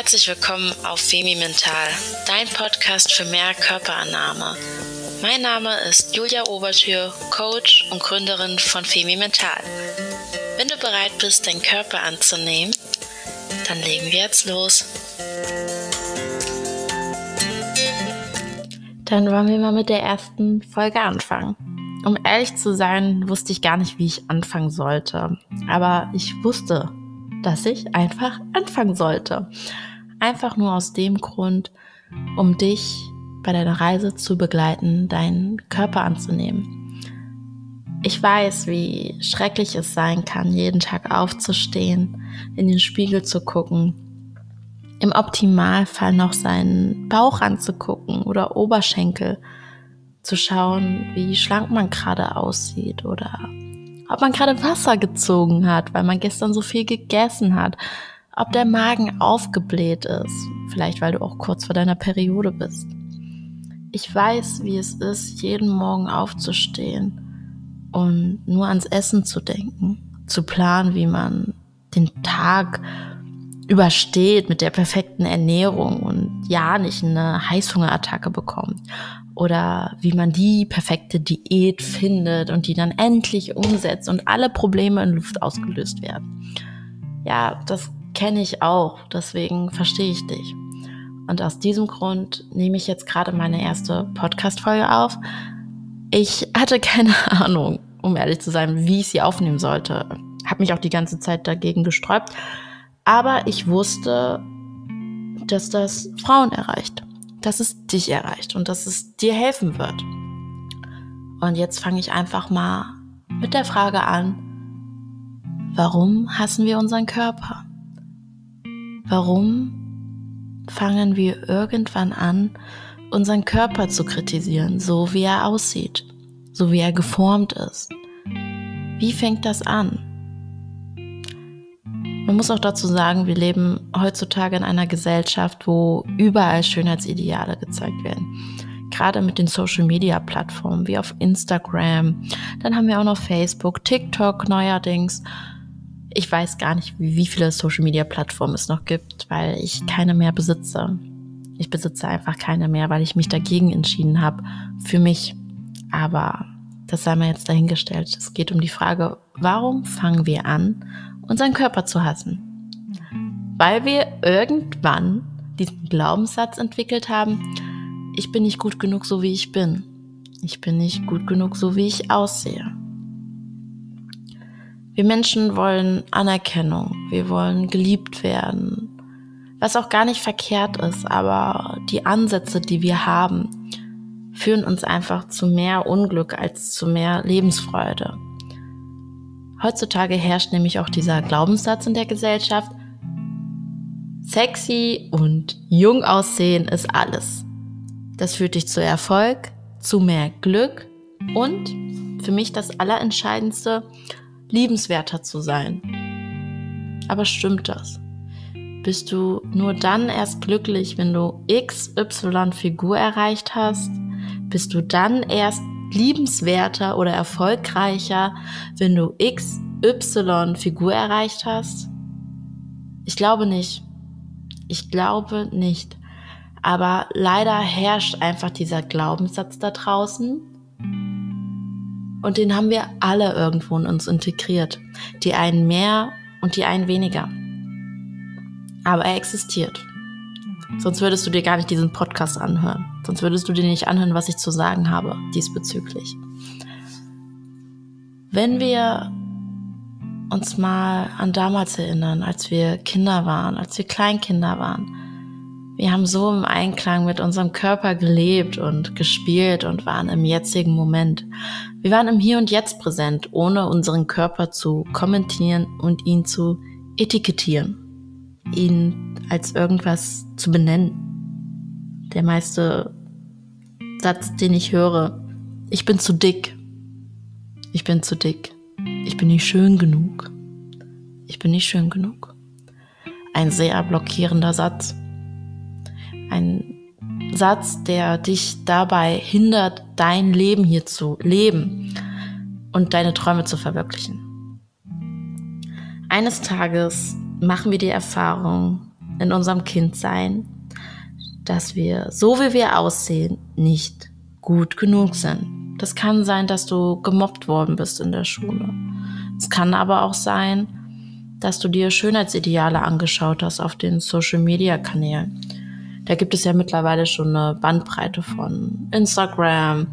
Herzlich willkommen auf Femi Mental, dein Podcast für mehr Körperannahme. Mein Name ist Julia Obertür, Coach und Gründerin von Femi Mental. Wenn du bereit bist, deinen Körper anzunehmen, dann legen wir jetzt los. Dann wollen wir mal mit der ersten Folge anfangen. Um ehrlich zu sein, wusste ich gar nicht, wie ich anfangen sollte. Aber ich wusste, dass ich einfach anfangen sollte. Einfach nur aus dem Grund, um dich bei deiner Reise zu begleiten, deinen Körper anzunehmen. Ich weiß, wie schrecklich es sein kann, jeden Tag aufzustehen, in den Spiegel zu gucken im Optimalfall noch seinen Bauch anzugucken oder Oberschenkel, zu schauen, wie schlank man gerade aussieht oder ob man gerade Wasser gezogen hat, weil man gestern so viel gegessen hat, ob der Magen aufgebläht ist, vielleicht weil du auch kurz vor deiner Periode bist. Ich weiß, wie es ist, jeden Morgen aufzustehen und nur ans Essen zu denken, zu planen, wie man den Tag übersteht mit der perfekten Ernährung und ja nicht eine Heißhungerattacke bekommt. Oder wie man die perfekte Diät findet und die dann endlich umsetzt und alle Probleme in Luft ausgelöst werden. Ja, das kenne ich auch, deswegen verstehe ich dich. Und aus diesem Grund nehme ich jetzt gerade meine erste Podcast-Folge auf. Ich hatte keine Ahnung, um ehrlich zu sein, wie ich sie aufnehmen sollte. Habe mich auch die ganze Zeit dagegen gesträubt aber ich wusste, dass das Frauen erreicht, dass es dich erreicht und dass es dir helfen wird. Und jetzt fange ich einfach mal mit der Frage an, warum hassen wir unseren Körper? Warum fangen wir irgendwann an, unseren Körper zu kritisieren, so wie er aussieht, so wie er geformt ist? Wie fängt das an? Man muss auch dazu sagen, wir leben heutzutage in einer Gesellschaft, wo überall Schönheitsideale gezeigt werden. Gerade mit den Social-Media-Plattformen wie auf Instagram. Dann haben wir auch noch Facebook, TikTok neuerdings. Ich weiß gar nicht, wie viele Social-Media-Plattformen es noch gibt, weil ich keine mehr besitze. Ich besitze einfach keine mehr, weil ich mich dagegen entschieden habe. Für mich. Aber das sei mal jetzt dahingestellt. Es geht um die Frage, warum fangen wir an, unseren Körper zu hassen. Weil wir irgendwann diesen Glaubenssatz entwickelt haben, ich bin nicht gut genug so wie ich bin. Ich bin nicht gut genug so wie ich aussehe. Wir Menschen wollen Anerkennung, wir wollen geliebt werden, was auch gar nicht verkehrt ist, aber die Ansätze, die wir haben, führen uns einfach zu mehr Unglück als zu mehr Lebensfreude. Heutzutage herrscht nämlich auch dieser Glaubenssatz in der Gesellschaft, sexy und jung aussehen ist alles. Das führt dich zu Erfolg, zu mehr Glück und für mich das Allerentscheidendste, liebenswerter zu sein. Aber stimmt das? Bist du nur dann erst glücklich, wenn du XY Figur erreicht hast? Bist du dann erst liebenswerter oder erfolgreicher, wenn du XY Figur erreicht hast? Ich glaube nicht. Ich glaube nicht. Aber leider herrscht einfach dieser Glaubenssatz da draußen. Und den haben wir alle irgendwo in uns integriert. Die einen mehr und die einen weniger. Aber er existiert. Sonst würdest du dir gar nicht diesen Podcast anhören. Sonst würdest du dir nicht anhören, was ich zu sagen habe diesbezüglich. Wenn wir uns mal an damals erinnern, als wir Kinder waren, als wir Kleinkinder waren. Wir haben so im Einklang mit unserem Körper gelebt und gespielt und waren im jetzigen Moment. Wir waren im Hier und Jetzt präsent, ohne unseren Körper zu kommentieren und ihn zu etikettieren ihn als irgendwas zu benennen. Der meiste Satz, den ich höre, ich bin zu dick. Ich bin zu dick. Ich bin nicht schön genug. Ich bin nicht schön genug. Ein sehr blockierender Satz. Ein Satz, der dich dabei hindert, dein Leben hier zu leben und deine Träume zu verwirklichen. Eines Tages machen wir die Erfahrung, in unserem Kindsein, dass wir, so wie wir aussehen, nicht gut genug sind. Das kann sein, dass du gemobbt worden bist in der Schule. Es kann aber auch sein, dass du dir Schönheitsideale angeschaut hast auf den Social-Media-Kanälen. Da gibt es ja mittlerweile schon eine Bandbreite von Instagram,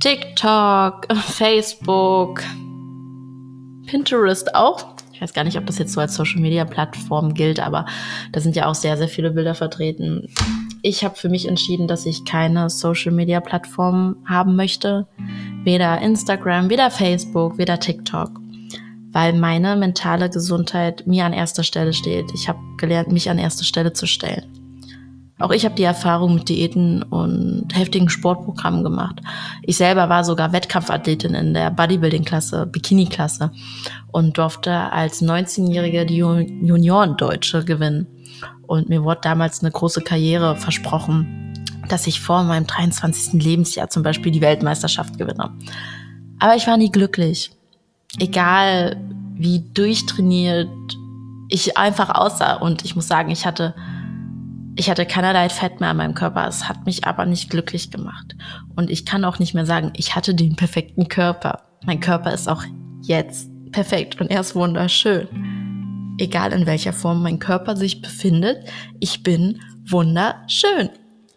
TikTok, Facebook, Pinterest auch. Ich weiß gar nicht, ob das jetzt so als Social-Media-Plattform gilt, aber da sind ja auch sehr, sehr viele Bilder vertreten. Ich habe für mich entschieden, dass ich keine Social-Media-Plattform haben möchte. Weder Instagram, weder Facebook, weder TikTok weil meine mentale Gesundheit mir an erster Stelle steht. Ich habe gelernt, mich an erste Stelle zu stellen. Auch ich habe die Erfahrung mit Diäten und heftigen Sportprogrammen gemacht. Ich selber war sogar Wettkampfathletin in der Bodybuilding-Klasse, Bikini-Klasse und durfte als 19-Jährige die Juniorendeutsche gewinnen. Und mir wurde damals eine große Karriere versprochen, dass ich vor meinem 23. Lebensjahr zum Beispiel die Weltmeisterschaft gewinne. Aber ich war nie glücklich egal wie durchtrainiert ich einfach aussah. Und ich muss sagen, ich hatte, ich hatte keinerlei Fett mehr an meinem Körper. Es hat mich aber nicht glücklich gemacht. Und ich kann auch nicht mehr sagen, ich hatte den perfekten Körper. Mein Körper ist auch jetzt perfekt und er ist wunderschön. Egal in welcher Form mein Körper sich befindet, ich bin wunderschön,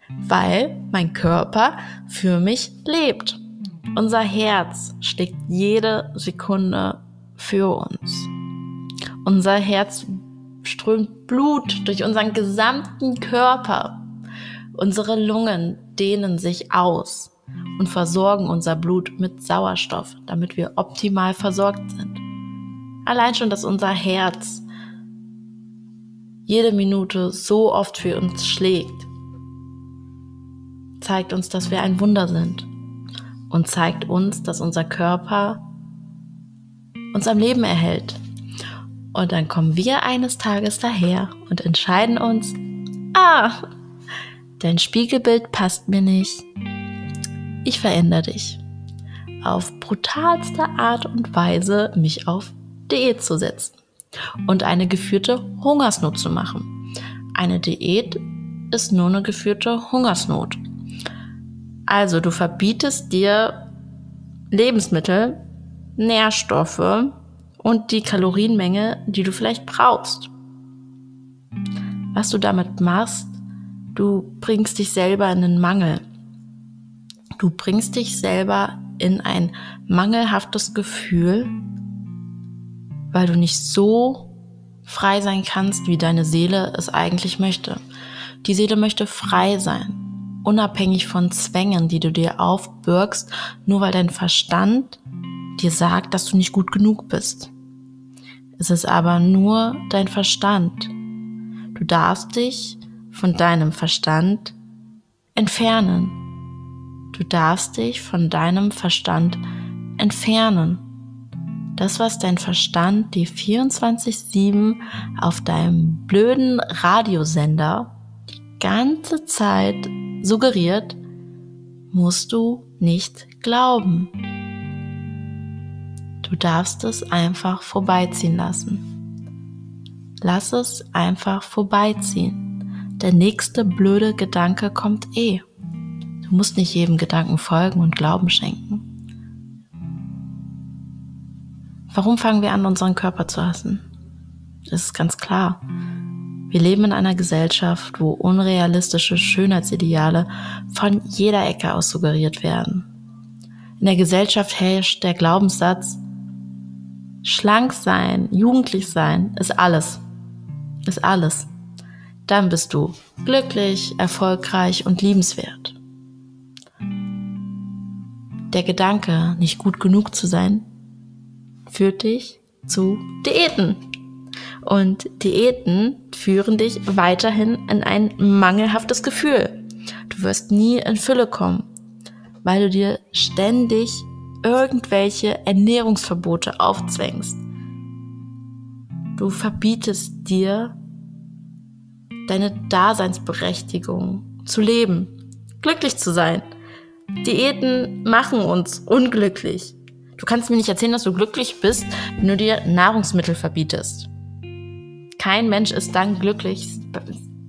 weil mein Körper für mich lebt. Unser Herz schlägt jede Sekunde für uns. Unser Herz strömt Blut durch unseren gesamten Körper. Unsere Lungen dehnen sich aus und versorgen unser Blut mit Sauerstoff, damit wir optimal versorgt sind. Allein schon, dass unser Herz jede Minute so oft für uns schlägt, zeigt uns, dass wir ein Wunder sind und zeigt uns, dass unser Körper uns am Leben erhält. Und dann kommen wir eines Tages daher und entscheiden uns, ah, dein Spiegelbild passt mir nicht. Ich verändere dich. Auf brutalste Art und Weise mich auf Diät zu setzen und eine geführte Hungersnot zu machen. Eine Diät ist nur eine geführte Hungersnot. Also du verbietest dir Lebensmittel, Nährstoffe und die Kalorienmenge, die du vielleicht brauchst. Was du damit machst, du bringst dich selber in den Mangel. Du bringst dich selber in ein mangelhaftes Gefühl, weil du nicht so frei sein kannst, wie deine Seele es eigentlich möchte. Die Seele möchte frei sein unabhängig von Zwängen, die du dir aufbürgst, nur weil dein Verstand dir sagt, dass du nicht gut genug bist. Es ist aber nur dein Verstand. Du darfst dich von deinem Verstand entfernen. Du darfst dich von deinem Verstand entfernen. Das, was dein Verstand die 24-7 auf deinem blöden Radiosender die ganze Zeit suggeriert, musst du nicht glauben. Du darfst es einfach vorbeiziehen lassen. Lass es einfach vorbeiziehen. Der nächste blöde Gedanke kommt eh. Du musst nicht jedem Gedanken folgen und Glauben schenken. Warum fangen wir an, unseren Körper zu hassen? Das ist ganz klar. Wir leben in einer Gesellschaft, wo unrealistische Schönheitsideale von jeder Ecke aus suggeriert werden. In der Gesellschaft herrscht der Glaubenssatz, schlank sein, jugendlich sein, ist alles. Ist alles. Dann bist du glücklich, erfolgreich und liebenswert. Der Gedanke, nicht gut genug zu sein, führt dich zu Diäten. Und Diäten führen dich weiterhin in ein mangelhaftes Gefühl. Du wirst nie in Fülle kommen, weil du dir ständig irgendwelche Ernährungsverbote aufzwängst. Du verbietest dir deine Daseinsberechtigung zu leben, glücklich zu sein. Diäten machen uns unglücklich. Du kannst mir nicht erzählen, dass du glücklich bist, wenn du dir Nahrungsmittel verbietest. Kein Mensch ist dann glücklich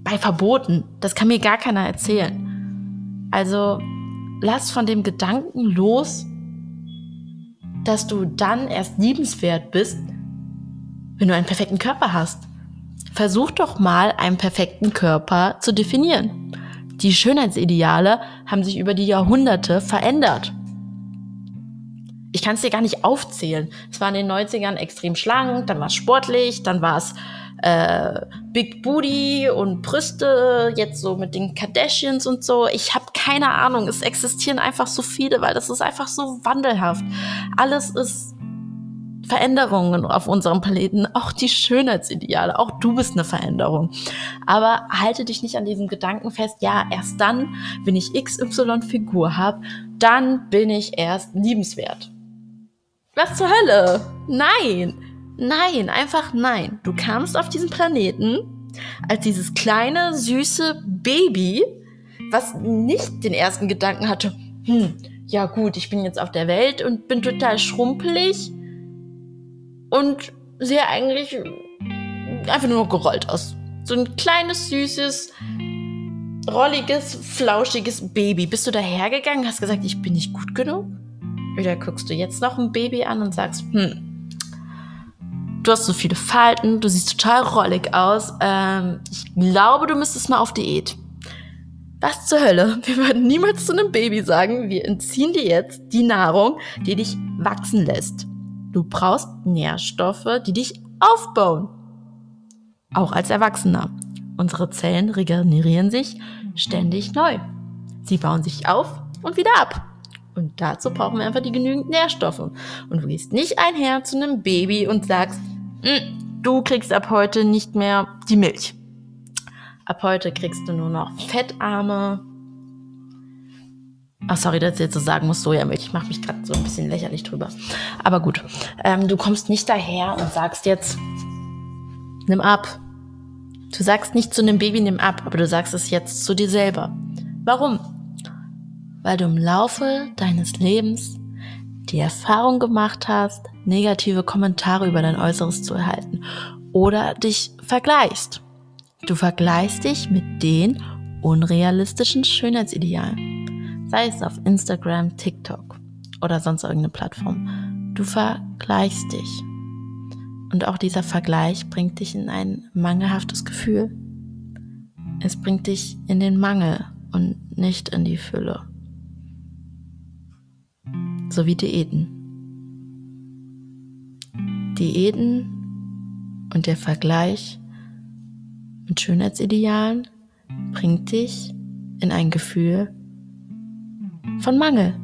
bei Verboten. Das kann mir gar keiner erzählen. Also lass von dem Gedanken los, dass du dann erst liebenswert bist, wenn du einen perfekten Körper hast. Versuch doch mal, einen perfekten Körper zu definieren. Die Schönheitsideale haben sich über die Jahrhunderte verändert. Ich kann es dir gar nicht aufzählen. Es war in den 90ern extrem schlank, dann war es sportlich, dann war es äh, Big Booty und Brüste, jetzt so mit den Kardashians und so. Ich habe keine Ahnung. Es existieren einfach so viele, weil das ist einfach so wandelhaft. Alles ist Veränderungen auf unserem Planeten, auch die Schönheitsideale, auch du bist eine Veränderung. Aber halte dich nicht an diesem Gedanken fest, ja, erst dann, wenn ich XY-Figur habe, dann bin ich erst liebenswert. Was zur Hölle? Nein! Nein, einfach nein. Du kamst auf diesen Planeten als dieses kleine, süße Baby, was nicht den ersten Gedanken hatte, hm, ja gut, ich bin jetzt auf der Welt und bin total schrumpelig und sehe eigentlich einfach nur gerollt aus. So ein kleines, süßes, rolliges, flauschiges Baby. Bist du dahergegangen, hast gesagt, ich bin nicht gut genug? Oder guckst du jetzt noch ein Baby an und sagst, hm, du hast so viele Falten, du siehst total rollig aus. Ähm, ich glaube, du müsstest mal auf Diät. Was zur Hölle? Wir würden niemals zu einem Baby sagen, wir entziehen dir jetzt die Nahrung, die dich wachsen lässt. Du brauchst Nährstoffe, die dich aufbauen. Auch als Erwachsener. Unsere Zellen regenerieren sich ständig neu. Sie bauen sich auf und wieder ab. Und dazu brauchen wir einfach die genügend Nährstoffe. Und du gehst nicht einher zu einem Baby und sagst, hm, du kriegst ab heute nicht mehr die Milch. Ab heute kriegst du nur noch fettarme. Ach, sorry, dass ich jetzt so sagen muss, Sojamilch. Ich mache mich gerade so ein bisschen lächerlich drüber. Aber gut, ähm, du kommst nicht daher und sagst jetzt, nimm ab. Du sagst nicht zu einem Baby, nimm ab, aber du sagst es jetzt zu dir selber. Warum? Weil du im Laufe deines Lebens die Erfahrung gemacht hast, negative Kommentare über dein Äußeres zu erhalten oder dich vergleichst. Du vergleichst dich mit den unrealistischen Schönheitsidealen, sei es auf Instagram, TikTok oder sonst irgendeine Plattform. Du vergleichst dich. Und auch dieser Vergleich bringt dich in ein mangelhaftes Gefühl. Es bringt dich in den Mangel und nicht in die Fülle. So wie Diäten. Diäten und der Vergleich mit Schönheitsidealen bringt dich in ein Gefühl von Mangel.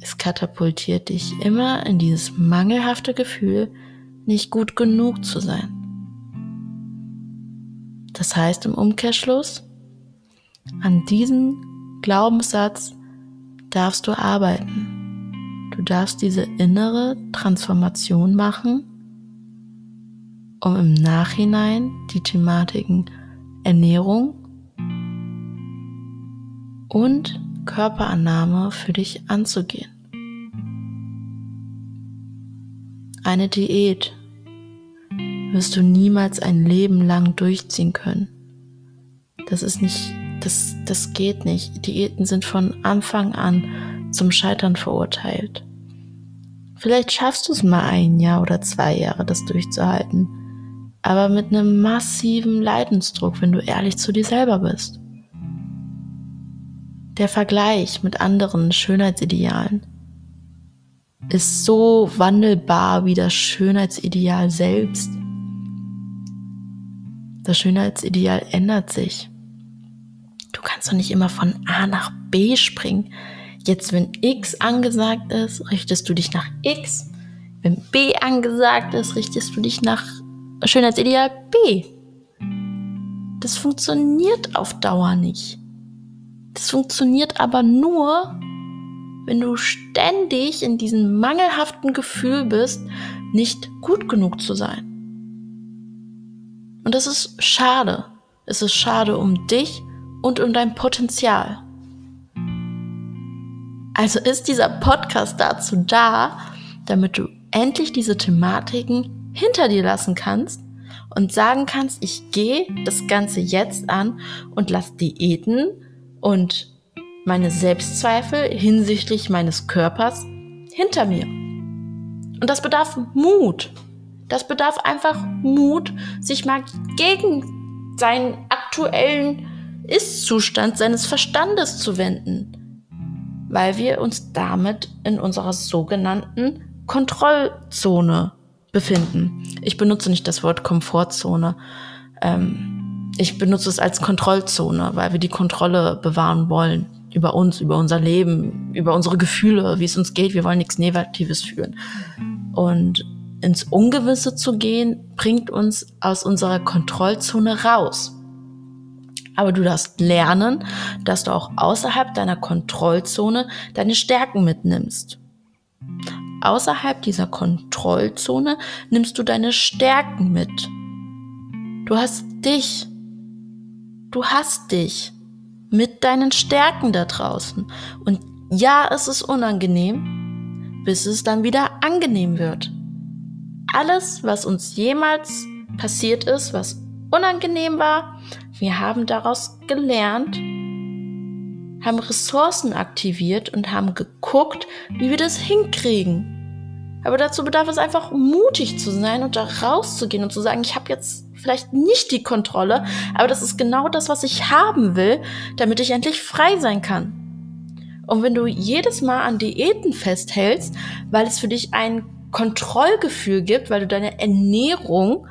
Es katapultiert dich immer in dieses mangelhafte Gefühl, nicht gut genug zu sein. Das heißt im Umkehrschluss, an diesem Glaubenssatz darfst du arbeiten. Du darfst diese innere Transformation machen, um im Nachhinein die Thematiken Ernährung und Körperannahme für dich anzugehen. Eine Diät wirst du niemals ein Leben lang durchziehen können. Das ist nicht, das, das geht nicht. Diäten sind von Anfang an zum Scheitern verurteilt. Vielleicht schaffst du es mal ein Jahr oder zwei Jahre, das durchzuhalten. Aber mit einem massiven Leidensdruck, wenn du ehrlich zu dir selber bist. Der Vergleich mit anderen Schönheitsidealen ist so wandelbar wie das Schönheitsideal selbst. Das Schönheitsideal ändert sich. Du kannst doch nicht immer von A nach B springen. Jetzt, wenn X angesagt ist, richtest du dich nach X. Wenn B angesagt ist, richtest du dich nach Schönheitsideal B. Das funktioniert auf Dauer nicht. Das funktioniert aber nur, wenn du ständig in diesem mangelhaften Gefühl bist, nicht gut genug zu sein. Und das ist schade. Es ist schade um dich und um dein Potenzial. Also ist dieser Podcast dazu da, damit du endlich diese Thematiken hinter dir lassen kannst und sagen kannst, ich gehe das Ganze jetzt an und lass Diäten und meine Selbstzweifel hinsichtlich meines Körpers hinter mir. Und das bedarf Mut. Das bedarf einfach Mut, sich mal gegen seinen aktuellen Ist-Zustand seines Verstandes zu wenden, weil wir uns damit in unserer sogenannten Kontrollzone befinden. Ich benutze nicht das Wort Komfortzone. Ähm, ich benutze es als Kontrollzone, weil wir die Kontrolle bewahren wollen über uns, über unser Leben, über unsere Gefühle, wie es uns geht. Wir wollen nichts Negatives fühlen. Und ins Ungewisse zu gehen, bringt uns aus unserer Kontrollzone raus. Aber du darfst lernen, dass du auch außerhalb deiner Kontrollzone deine Stärken mitnimmst. Außerhalb dieser Kontrollzone nimmst du deine Stärken mit. Du hast dich. Du hast dich mit deinen Stärken da draußen. Und ja, es ist unangenehm, bis es dann wieder angenehm wird alles, was uns jemals passiert ist, was unangenehm war, wir haben daraus gelernt, haben Ressourcen aktiviert und haben geguckt, wie wir das hinkriegen. Aber dazu bedarf es einfach mutig zu sein und da rauszugehen und zu sagen, ich habe jetzt vielleicht nicht die Kontrolle, aber das ist genau das, was ich haben will, damit ich endlich frei sein kann. Und wenn du jedes Mal an Diäten festhältst, weil es für dich ein Kontrollgefühl gibt, weil du deine Ernährung,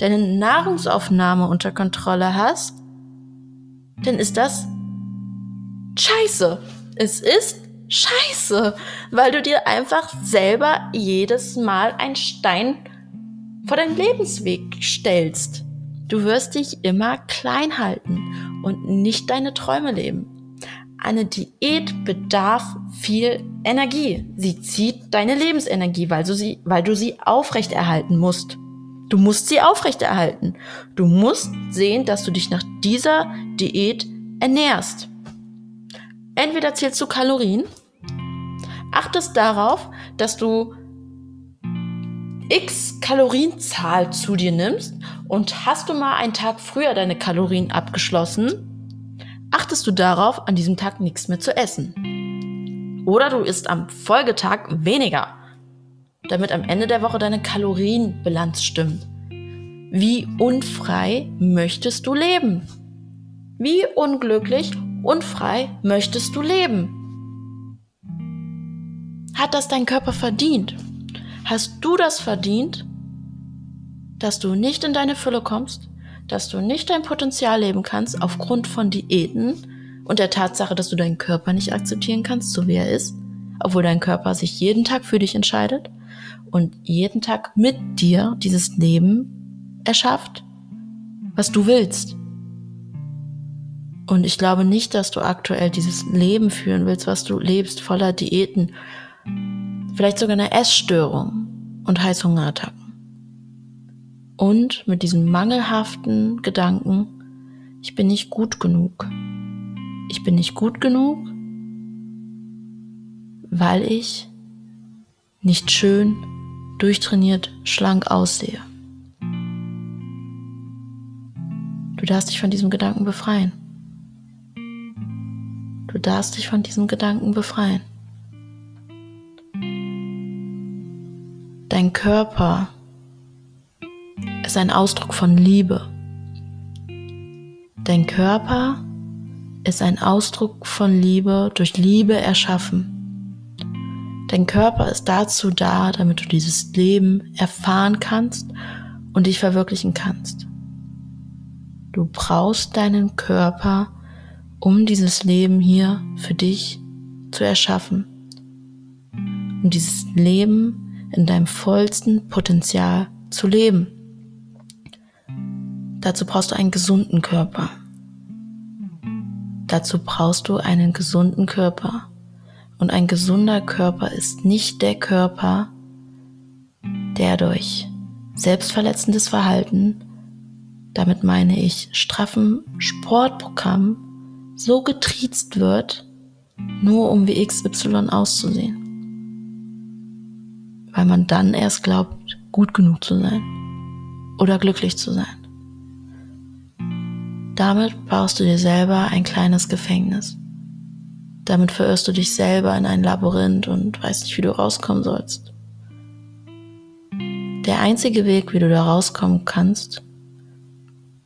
deine Nahrungsaufnahme unter Kontrolle hast, dann ist das scheiße. Es ist scheiße, weil du dir einfach selber jedes Mal einen Stein vor deinen Lebensweg stellst. Du wirst dich immer klein halten und nicht deine Träume leben. Eine Diät bedarf viel Energie. Sie zieht deine Lebensenergie, weil du sie, weil du sie aufrechterhalten musst. Du musst sie aufrechterhalten. Du musst sehen, dass du dich nach dieser Diät ernährst. Entweder zählst du Kalorien, achtest darauf, dass du x Kalorienzahl zu dir nimmst und hast du mal einen Tag früher deine Kalorien abgeschlossen, achtest du darauf, an diesem Tag nichts mehr zu essen. Oder du isst am Folgetag weniger, damit am Ende der Woche deine Kalorienbilanz stimmt. Wie unfrei möchtest du leben? Wie unglücklich, unfrei möchtest du leben? Hat das dein Körper verdient? Hast du das verdient, dass du nicht in deine Fülle kommst? dass du nicht dein Potenzial leben kannst aufgrund von Diäten und der Tatsache, dass du deinen Körper nicht akzeptieren kannst, so wie er ist, obwohl dein Körper sich jeden Tag für dich entscheidet und jeden Tag mit dir dieses Leben erschafft, was du willst. Und ich glaube nicht, dass du aktuell dieses Leben führen willst, was du lebst, voller Diäten, vielleicht sogar eine Essstörung und Heißhungerattacken. Und mit diesem mangelhaften Gedanken, ich bin nicht gut genug. Ich bin nicht gut genug, weil ich nicht schön, durchtrainiert, schlank aussehe. Du darfst dich von diesem Gedanken befreien. Du darfst dich von diesem Gedanken befreien. Dein Körper ist ein Ausdruck von Liebe. Dein Körper ist ein Ausdruck von Liebe, durch Liebe erschaffen. Dein Körper ist dazu da, damit du dieses Leben erfahren kannst und dich verwirklichen kannst. Du brauchst deinen Körper, um dieses Leben hier für dich zu erschaffen. Um dieses Leben in deinem vollsten Potenzial zu leben. Dazu brauchst du einen gesunden Körper. Dazu brauchst du einen gesunden Körper. Und ein gesunder Körper ist nicht der Körper, der durch selbstverletzendes Verhalten, damit meine ich straffen Sportprogramm, so getriezt wird, nur um wie XY auszusehen. Weil man dann erst glaubt, gut genug zu sein oder glücklich zu sein. Damit baust du dir selber ein kleines Gefängnis. Damit verirrst du dich selber in ein Labyrinth und weißt nicht, wie du rauskommen sollst. Der einzige Weg, wie du da rauskommen kannst,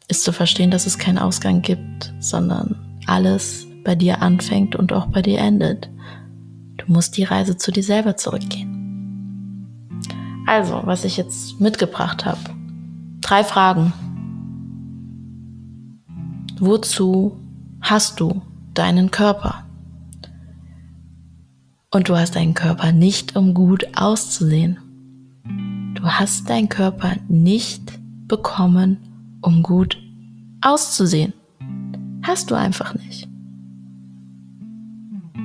ist zu verstehen, dass es keinen Ausgang gibt, sondern alles bei dir anfängt und auch bei dir endet. Du musst die Reise zu dir selber zurückgehen. Also, was ich jetzt mitgebracht habe. Drei Fragen. Wozu hast du deinen Körper? Und du hast deinen Körper nicht, um gut auszusehen. Du hast deinen Körper nicht bekommen, um gut auszusehen. Hast du einfach nicht.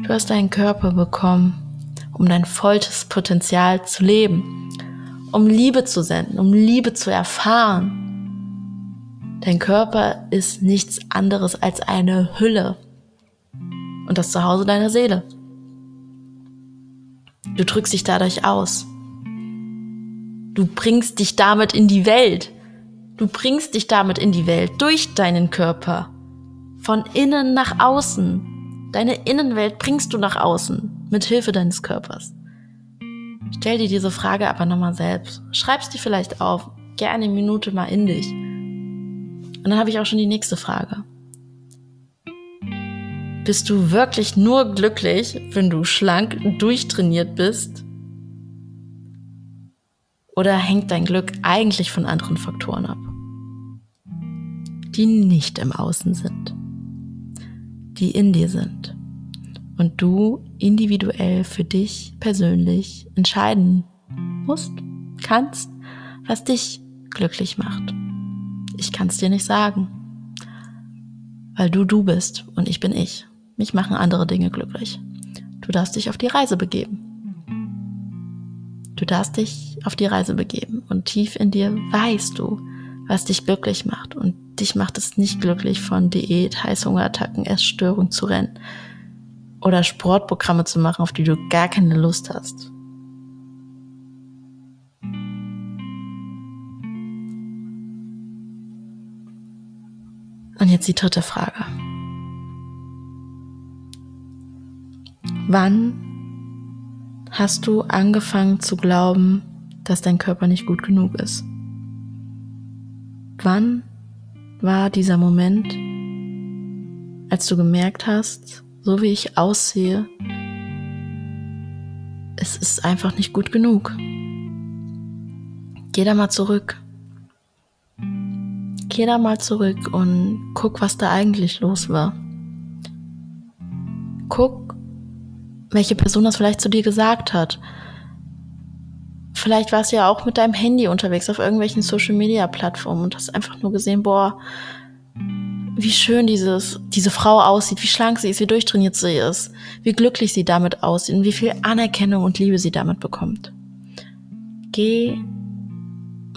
Du hast deinen Körper bekommen, um dein vollstes Potenzial zu leben, um Liebe zu senden, um Liebe zu erfahren. Dein Körper ist nichts anderes als eine Hülle und das Zuhause deiner Seele. Du drückst dich dadurch aus. Du bringst dich damit in die Welt. Du bringst dich damit in die Welt durch deinen Körper. Von innen nach außen. Deine Innenwelt bringst du nach außen mit Hilfe deines Körpers. Stell dir diese Frage aber nochmal selbst. Schreib's dir vielleicht auf. Gerne eine Minute mal in dich. Und dann habe ich auch schon die nächste Frage. Bist du wirklich nur glücklich, wenn du schlank durchtrainiert bist? Oder hängt dein Glück eigentlich von anderen Faktoren ab, die nicht im Außen sind, die in dir sind und du individuell für dich persönlich entscheiden musst, kannst, was dich glücklich macht. Ich kann es dir nicht sagen, weil du du bist und ich bin ich. Mich machen andere Dinge glücklich. Du darfst dich auf die Reise begeben. Du darfst dich auf die Reise begeben und tief in dir weißt du, was dich glücklich macht. Und dich macht es nicht glücklich, von Diät, Heißhungerattacken, Essstörung zu rennen oder Sportprogramme zu machen, auf die du gar keine Lust hast. Und jetzt die dritte Frage. Wann hast du angefangen zu glauben, dass dein Körper nicht gut genug ist? Wann war dieser Moment, als du gemerkt hast, so wie ich aussehe, es ist einfach nicht gut genug? Geh da mal zurück. Geh da mal zurück und guck, was da eigentlich los war. Guck, welche Person das vielleicht zu dir gesagt hat. Vielleicht warst du ja auch mit deinem Handy unterwegs auf irgendwelchen Social Media Plattformen und hast einfach nur gesehen, boah, wie schön dieses, diese Frau aussieht, wie schlank sie ist, wie durchtrainiert sie ist, wie glücklich sie damit aussieht und wie viel Anerkennung und Liebe sie damit bekommt. Geh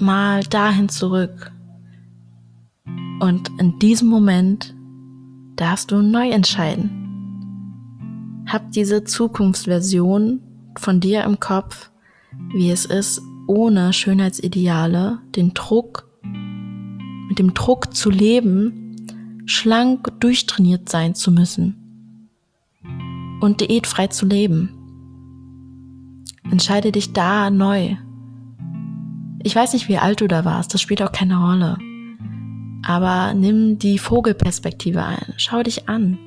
mal dahin zurück. Und in diesem Moment darfst du neu entscheiden. Hab diese Zukunftsversion von dir im Kopf, wie es ist, ohne Schönheitsideale, den Druck, mit dem Druck zu leben, schlank durchtrainiert sein zu müssen und diätfrei zu leben. Entscheide dich da neu. Ich weiß nicht, wie alt du da warst, das spielt auch keine Rolle. Aber nimm die Vogelperspektive ein. Schau dich an.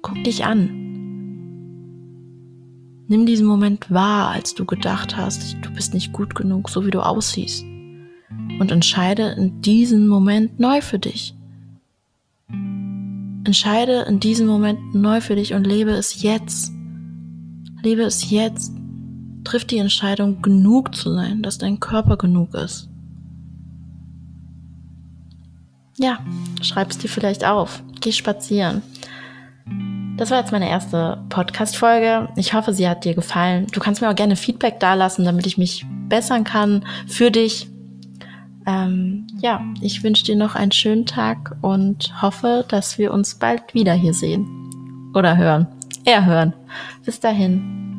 Guck dich an. Nimm diesen Moment wahr, als du gedacht hast, du bist nicht gut genug, so wie du aussiehst. Und entscheide in diesem Moment neu für dich. Entscheide in diesem Moment neu für dich und lebe es jetzt. Lebe es jetzt. Triff die Entscheidung, genug zu sein, dass dein Körper genug ist. Ja, schreib es dir vielleicht auf. Geh spazieren. Das war jetzt meine erste Podcast-Folge. Ich hoffe, sie hat dir gefallen. Du kannst mir auch gerne Feedback dalassen, damit ich mich bessern kann für dich. Ähm, ja, ich wünsche dir noch einen schönen Tag und hoffe, dass wir uns bald wieder hier sehen. Oder hören. Eher hören. Bis dahin.